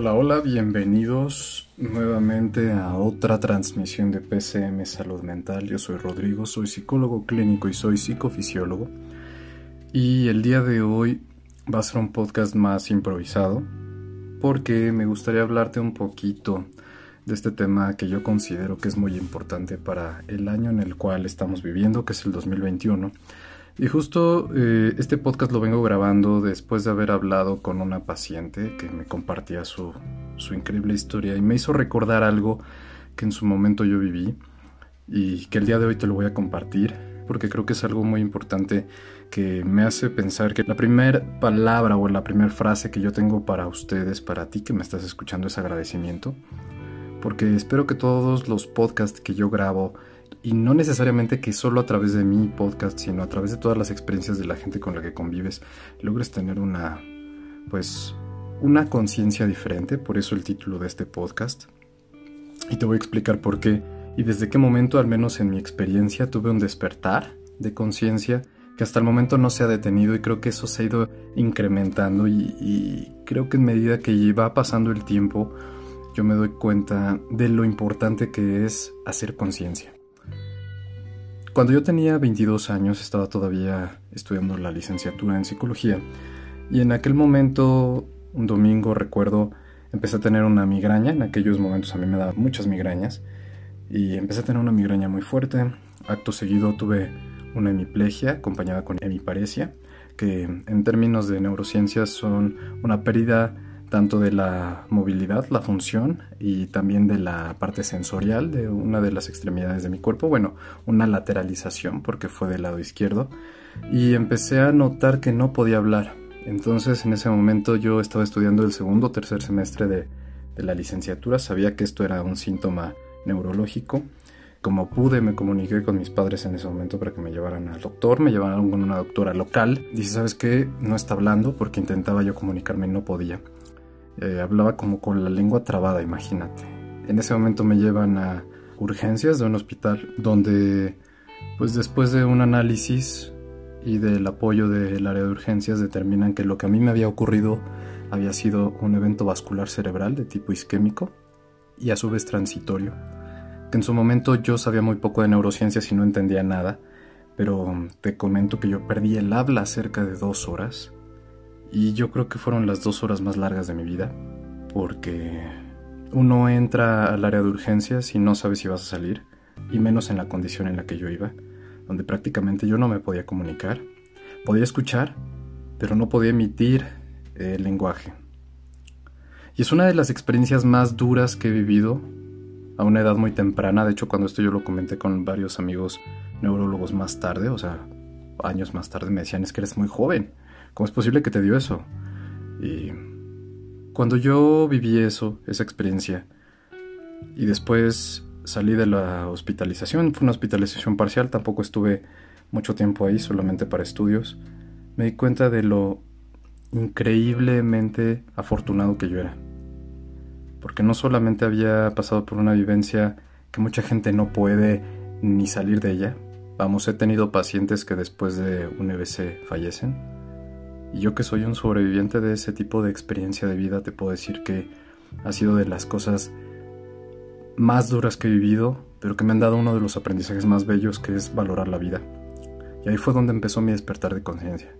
Hola, hola, bienvenidos nuevamente a otra transmisión de PCM Salud Mental. Yo soy Rodrigo, soy psicólogo clínico y soy psicofisiólogo. Y el día de hoy va a ser un podcast más improvisado porque me gustaría hablarte un poquito de este tema que yo considero que es muy importante para el año en el cual estamos viviendo, que es el 2021 y justo eh, este podcast lo vengo grabando después de haber hablado con una paciente que me compartía su, su increíble historia y me hizo recordar algo que en su momento yo viví y que el día de hoy te lo voy a compartir porque creo que es algo muy importante que me hace pensar que la primera palabra o la primera frase que yo tengo para ustedes, para ti que me estás escuchando es agradecimiento porque espero que todos los podcasts que yo grabo y no necesariamente que solo a través de mi podcast, sino a través de todas las experiencias de la gente con la que convives, logres tener una, pues, una conciencia diferente, por eso el título de este podcast. Y te voy a explicar por qué y desde qué momento, al menos en mi experiencia, tuve un despertar de conciencia que hasta el momento no se ha detenido y creo que eso se ha ido incrementando y, y creo que en medida que va pasando el tiempo, yo me doy cuenta de lo importante que es hacer conciencia. Cuando yo tenía 22 años estaba todavía estudiando la licenciatura en psicología y en aquel momento, un domingo recuerdo, empecé a tener una migraña, en aquellos momentos a mí me daban muchas migrañas y empecé a tener una migraña muy fuerte, acto seguido tuve una hemiplegia acompañada con hemiparesia, que en términos de neurociencias son una pérdida tanto de la movilidad, la función y también de la parte sensorial de una de las extremidades de mi cuerpo, bueno, una lateralización porque fue del lado izquierdo y empecé a notar que no podía hablar. Entonces en ese momento yo estaba estudiando el segundo o tercer semestre de, la licenciatura, sabía que esto era un síntoma neurológico. Como pude, me comuniqué con mis padres en ese momento para que me llevaran al doctor. Me llevaron con una doctora local. Dice, ¿sabes qué? No está hablando porque intentaba yo comunicarme y no podía. Eh, hablaba como con la lengua trabada, imagínate. En ese momento me llevan a urgencias de un hospital donde, pues después de un análisis y del apoyo del área de urgencias, determinan que lo que a mí me había ocurrido había sido un evento vascular cerebral de tipo isquémico y a su vez transitorio. Que en su momento yo sabía muy poco de neurociencias y no entendía nada, pero te comento que yo perdí el habla cerca de dos horas y yo creo que fueron las dos horas más largas de mi vida, porque uno entra al área de urgencias y no sabe si vas a salir, y menos en la condición en la que yo iba, donde prácticamente yo no me podía comunicar. Podía escuchar, pero no podía emitir el lenguaje. Y es una de las experiencias más duras que he vivido a una edad muy temprana. De hecho, cuando esto yo lo comenté con varios amigos neurólogos más tarde, o sea, años más tarde, me decían, es que eres muy joven. ¿Cómo es posible que te dio eso? Y cuando yo viví eso, esa experiencia, y después salí de la hospitalización, fue una hospitalización parcial, tampoco estuve mucho tiempo ahí, solamente para estudios, me di cuenta de lo increíblemente afortunado que yo era. Porque no solamente había pasado por una vivencia que mucha gente no puede ni salir de ella, vamos, he tenido pacientes que después de un EBC fallecen, y yo que soy un sobreviviente de ese tipo de experiencia de vida, te puedo decir que ha sido de las cosas más duras que he vivido, pero que me han dado uno de los aprendizajes más bellos, que es valorar la vida. Y ahí fue donde empezó mi despertar de conciencia.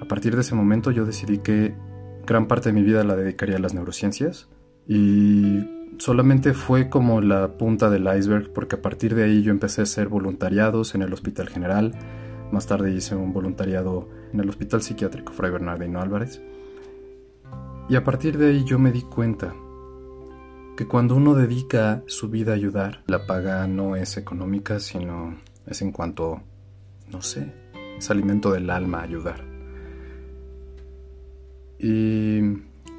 A partir de ese momento yo decidí que gran parte de mi vida la dedicaría a las neurociencias y solamente fue como la punta del iceberg porque a partir de ahí yo empecé a hacer voluntariados en el Hospital General, más tarde hice un voluntariado en el Hospital Psiquiátrico Fray Bernardino Álvarez. Y a partir de ahí yo me di cuenta que cuando uno dedica su vida a ayudar, la paga no es económica, sino es en cuanto, no sé, es alimento del alma ayudar. Y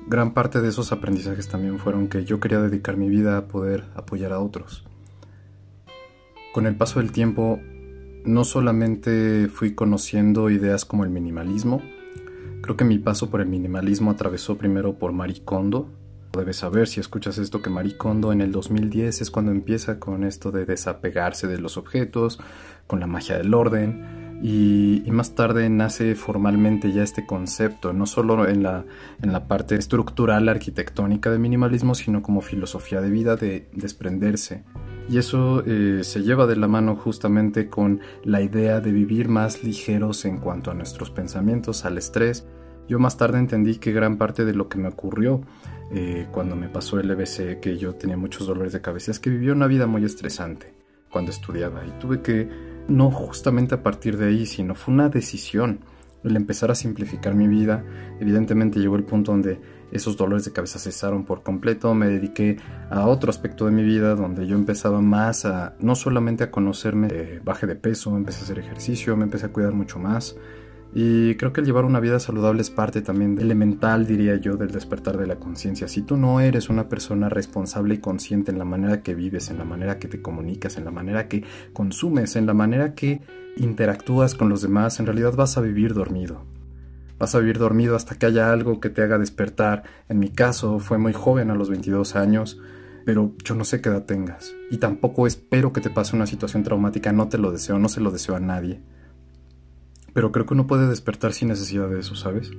gran parte de esos aprendizajes también fueron que yo quería dedicar mi vida a poder apoyar a otros. Con el paso del tiempo no solamente fui conociendo ideas como el minimalismo, creo que mi paso por el minimalismo atravesó primero por Marie Kondo. Debes saber si escuchas esto que Marie Kondo en el 2010 es cuando empieza con esto de desapegarse de los objetos, con la magia del orden, y, más tarde nace formalmente ya este concepto, no solo en la, en la parte estructural arquitectónica de minimalismo, sino como filosofía de vida de desprenderse. Y eso eh, se lleva de la mano justamente con la idea de vivir más ligeros en cuanto a nuestros pensamientos, al estrés. Yo más tarde entendí que gran parte de lo que me ocurrió eh, cuando me pasó el EBC, que yo tenía muchos dolores de cabeza, es que viví una vida muy estresante cuando estudiaba y tuve que no justamente a partir de ahí, sino fue una decisión el empezar a simplificar mi vida. Evidentemente llegó el punto donde esos dolores de cabeza cesaron por completo, me dediqué a otro aspecto de mi vida donde yo empezaba más a no solamente a conocerme, eh, de peso, empecé a hacer ejercicio, me empecé a cuidar mucho más, y creo que el llevar una vida saludable es parte también elemental, diría yo, del despertar de la conciencia. Si tú no eres una persona responsable y consciente en la manera que vives, en la manera que te comunicas, en la manera que consumes, en la manera que interactúas con los demás, en realidad vas a vivir dormido. Vas a vivir dormido hasta que haya algo que te haga despertar. En mi caso, fue muy joven, a los 22 años, pero yo no sé qué edad tengas. Y tampoco espero que te pase una situación traumática, no te lo deseo, no se lo deseo a nadie. Pero creo que uno puede despertar sin necesidad de eso, ¿sabes?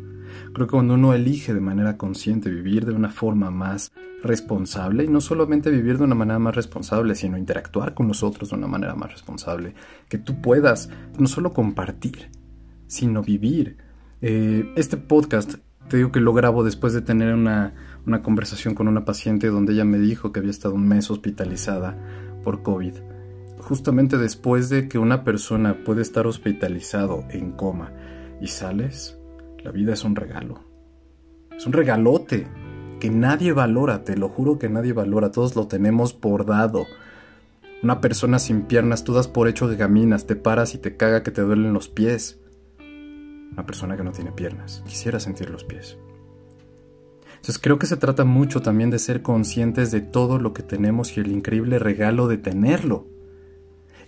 Creo que cuando uno elige de manera consciente vivir de una forma más responsable, y no solamente vivir de una manera más responsable, sino interactuar con los otros de una manera más responsable, que tú puedas no solo compartir, sino vivir. Eh, este podcast, te digo que lo grabo después de tener una, una conversación con una paciente donde ella me dijo que había estado un mes hospitalizada por COVID justamente después de que una persona puede estar hospitalizado en coma y sales, la vida es un regalo. Es un regalote que nadie valora, te lo juro que nadie valora, todos lo tenemos por dado. Una persona sin piernas, tú das por hecho que caminas, te paras y te caga que te duelen los pies. Una persona que no tiene piernas, quisiera sentir los pies. Entonces creo que se trata mucho también de ser conscientes de todo lo que tenemos y el increíble regalo de tenerlo.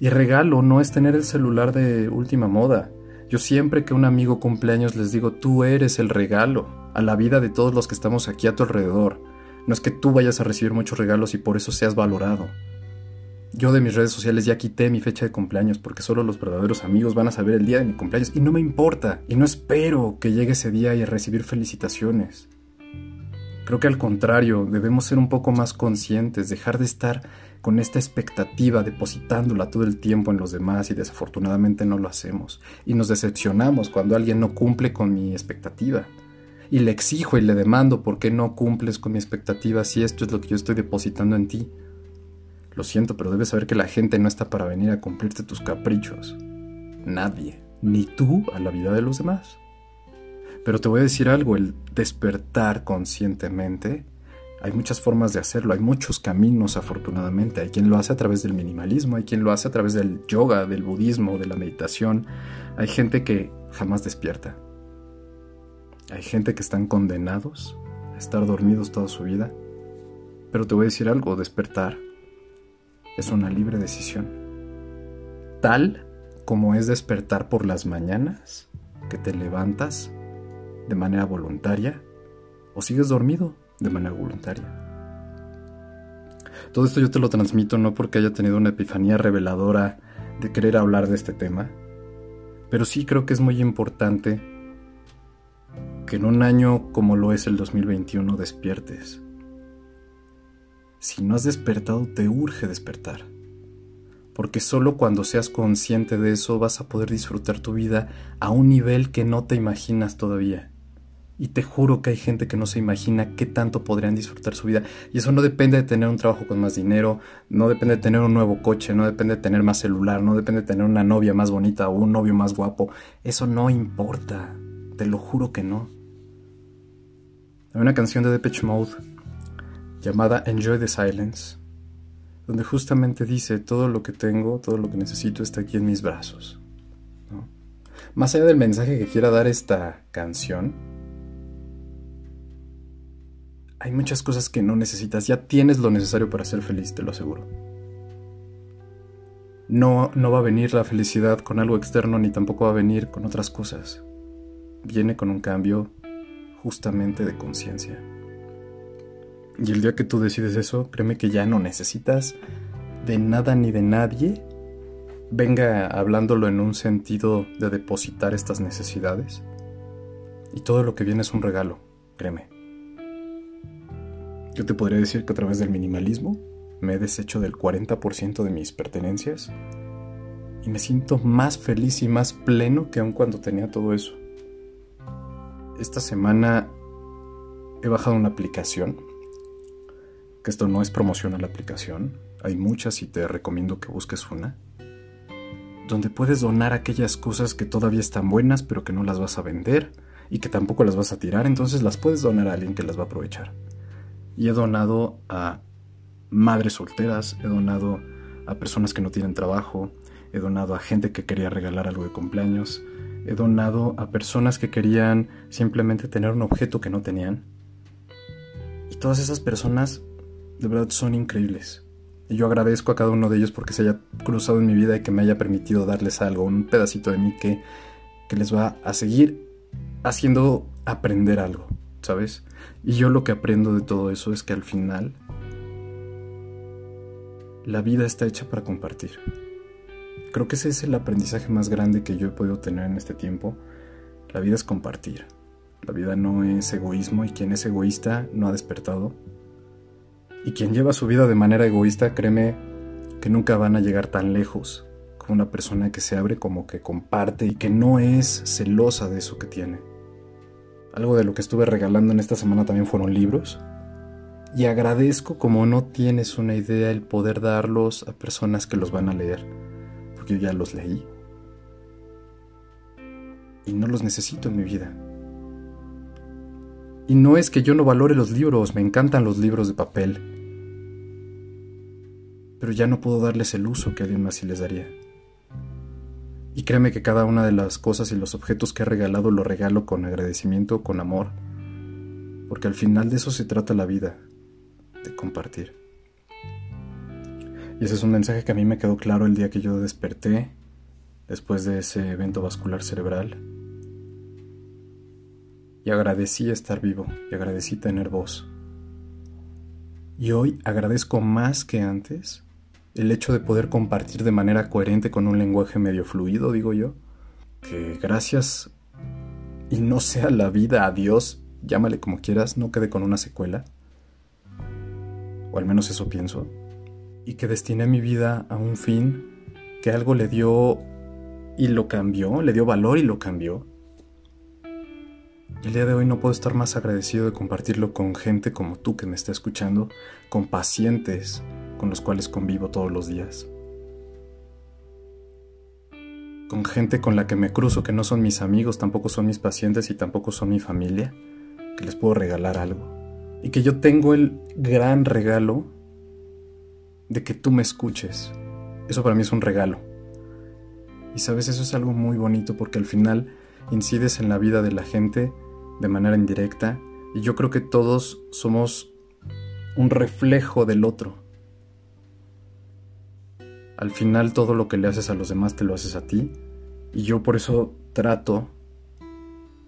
Y regalo no es tener el celular de última moda. Yo siempre que un amigo cumpleaños les digo, tú eres el regalo a la vida de todos los que estamos aquí a tu alrededor. No es que tú vayas a recibir muchos regalos y por eso seas valorado. Yo de mis redes sociales ya quité mi fecha de cumpleaños porque solo los verdaderos amigos van a saber el día de mi cumpleaños y no me importa y no espero que llegue ese día y recibir felicitaciones. Creo que al contrario, debemos ser un poco más conscientes, dejar de estar con esta expectativa depositándola todo el tiempo en los demás y desafortunadamente no lo hacemos. Y nos decepcionamos cuando alguien no cumple con mi expectativa. Y le exijo y le demando por qué no cumples con mi expectativa si esto es lo que yo estoy depositando en ti. Lo siento, pero debes saber que la gente no está para venir a cumplirte tus caprichos. Nadie, ni tú a la vida de los demás. Pero te voy a decir algo, el despertar conscientemente hay muchas formas de hacerlo, hay muchos caminos afortunadamente. Hay quien lo hace a través del minimalismo, hay quien lo hace a través del yoga, del budismo, de la meditación. Hay gente que jamás despierta. Hay gente que están condenados a estar dormidos toda su vida. Pero te voy a decir algo, despertar es una libre decisión. Tal como es despertar por las mañanas, que te levantas de manera voluntaria o sigues dormido de manera voluntaria. Todo esto yo te lo transmito no porque haya tenido una epifanía reveladora de querer hablar de este tema, pero sí creo que es muy importante que en un año como lo es el 2021 despiertes. Si no has despertado, te urge despertar. Porque solo cuando seas consciente de eso vas a poder disfrutar tu vida a un nivel que no te imaginas todavía. Y te juro que hay gente que no se imagina qué tanto podrían disfrutar su vida. Y eso no depende de tener un trabajo con más dinero, no depende de tener un nuevo coche, no depende de tener más celular, no depende de tener una novia más bonita o un novio más guapo. Eso no importa. Te lo juro que no. Hay una canción de Depeche Mode llamada Enjoy the Silence, donde justamente dice todo lo que tengo, todo lo que necesito está aquí en mis brazos. Más allá del mensaje que quiera dar esta canción, hay muchas cosas que no necesitas, ya tienes lo necesario para ser feliz, te lo aseguro. No, no va a venir la felicidad con algo externo ni tampoco va a venir con otras cosas. Viene con un cambio justamente de conciencia. Y el día que tú decides eso, créeme que ya no necesitas de nada ni de nadie venga hablándolo en un sentido de depositar estas necesidades. Y todo lo que viene es un regalo, créeme. Yo te podría decir que a través del minimalismo me he deshecho del 40% de mis pertenencias y me siento más feliz y más pleno que aun cuando tenía todo eso. Esta semana he bajado una aplicación, que esto no es promoción a la aplicación, hay muchas y te recomiendo que busques una, donde puedes donar aquellas cosas que todavía están buenas pero que no las vas a vender y que tampoco las vas a tirar, entonces las puedes donar a alguien que las va a aprovechar. Y he donado a madres solteras, he donado a personas que no tienen trabajo, he donado a gente que quería regalar algo de cumpleaños, he donado a personas que querían simplemente tener un objeto que no tenían. Y todas esas personas de verdad son increíbles. Y yo agradezco a cada uno de ellos porque se haya cruzado en mi vida y que me haya permitido darles algo, un pedacito de mí que, que les va a seguir haciendo aprender algo, ¿sabes? Y yo lo que aprendo de todo eso es que al final la vida está hecha para compartir. Creo que ese es el aprendizaje más grande que yo he podido tener en este tiempo. La vida es compartir. La vida no es egoísmo y quien es egoísta no ha despertado. Y quien lleva su vida de manera egoísta, créeme que nunca van a llegar tan lejos como una persona que se abre como que comparte y que no es celosa de eso que tiene. Algo de lo que estuve regalando en esta semana también fueron libros. Y agradezco como no tienes una idea el poder darlos a personas que los van a leer yo ya los leí. Y no los necesito en mi vida. Y no es que yo no valore los libros, me encantan los libros de papel. Pero ya no puedo darles el uso que alguien más sí les daría. Y créeme que cada una de las cosas y los objetos que he regalado lo regalo con agradecimiento, con amor. Porque al final de eso se trata la vida, de compartir. Y ese es un mensaje que a mí me quedó claro el día que yo desperté después de ese evento vascular cerebral. Y agradecí estar vivo y agradecí tener voz. Y hoy agradezco más que antes el hecho de poder compartir de manera coherente con un lenguaje medio fluido, digo yo, que gracias y no sea la vida a Dios, llámale como quieras, no quede con una secuela. O al menos eso pienso y que destiné mi vida a un fin, que algo le dio y lo cambió, le dio valor y lo cambió. El día de hoy no puedo estar más agradecido de compartirlo con gente como tú que me está escuchando, con pacientes con los cuales convivo todos los días. Con gente con la que me cruzo que no son mis amigos, tampoco son mis pacientes y tampoco son mi familia, que les puedo regalar algo. Y que yo tengo el gran regalo de que tú me escuches. Eso para mí es un regalo. Y sabes, eso es algo muy bonito porque al final incides en la vida de la gente de manera indirecta y yo creo que todos somos un reflejo del otro. Al final todo lo que le haces a los demás te lo haces a ti y yo por eso trato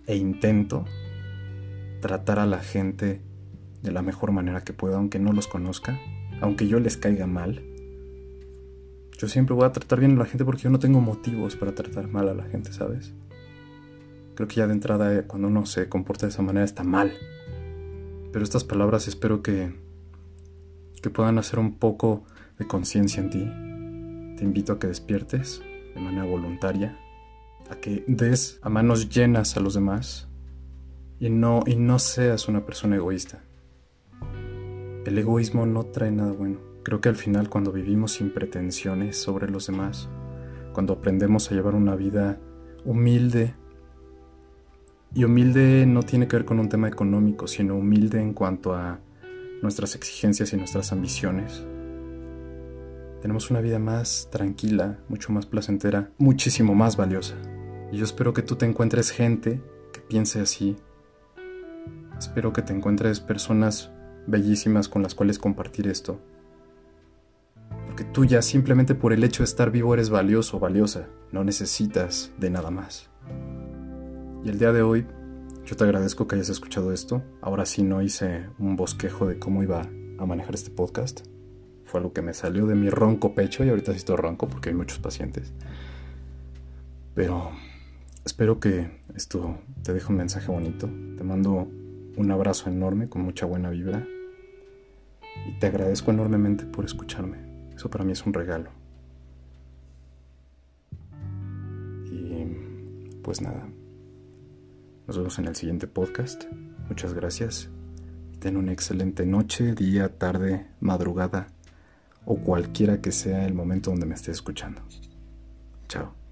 e intento tratar a la gente de la mejor manera que pueda aunque no los conozca aunque yo les caiga mal. Yo siempre voy a tratar bien a la gente porque yo no tengo motivos para tratar mal a la gente, ¿sabes? Creo que ya de entrada eh, cuando uno se comporta de esa manera está mal. Pero estas palabras espero que, que puedan hacer un poco de conciencia en ti. Te invito a que despiertes de manera voluntaria, a que des a manos llenas a los demás y no, y no seas una persona egoísta. El egoísmo no trae nada bueno. Creo que al final cuando vivimos sin pretensiones sobre los demás, cuando aprendemos a llevar una vida humilde, y humilde no tiene que ver con un tema económico, sino humilde en cuanto a nuestras exigencias y nuestras ambiciones. Tenemos una vida más tranquila, mucho más placentera, muchísimo más valiosa. Y yo espero que tú te encuentres gente que piense así. Espero que te encuentres personas bellísimas con las cuales compartir esto. Porque tú ya simplemente por el hecho de estar vivo eres valioso valiosa, no necesitas de nada más. Y el día de hoy yo te agradezco que hayas escuchado esto. Ahora sí no hice un bosquejo de cómo iba a manejar este podcast. Fue algo que me salió de mi ronco pecho y ahorita sí estoy ronco porque hay muchos pacientes. Pero espero que esto te deje un mensaje bonito. Te mando un abrazo enorme con mucha buena vibra y te agradezco enormemente por escucharme. Eso para mí es un regalo. Y pues nada. Nos vemos en el siguiente podcast. Muchas gracias. Ten una excelente noche, día, tarde, madrugada o cualquiera que sea el momento donde me estés escuchando. Chao.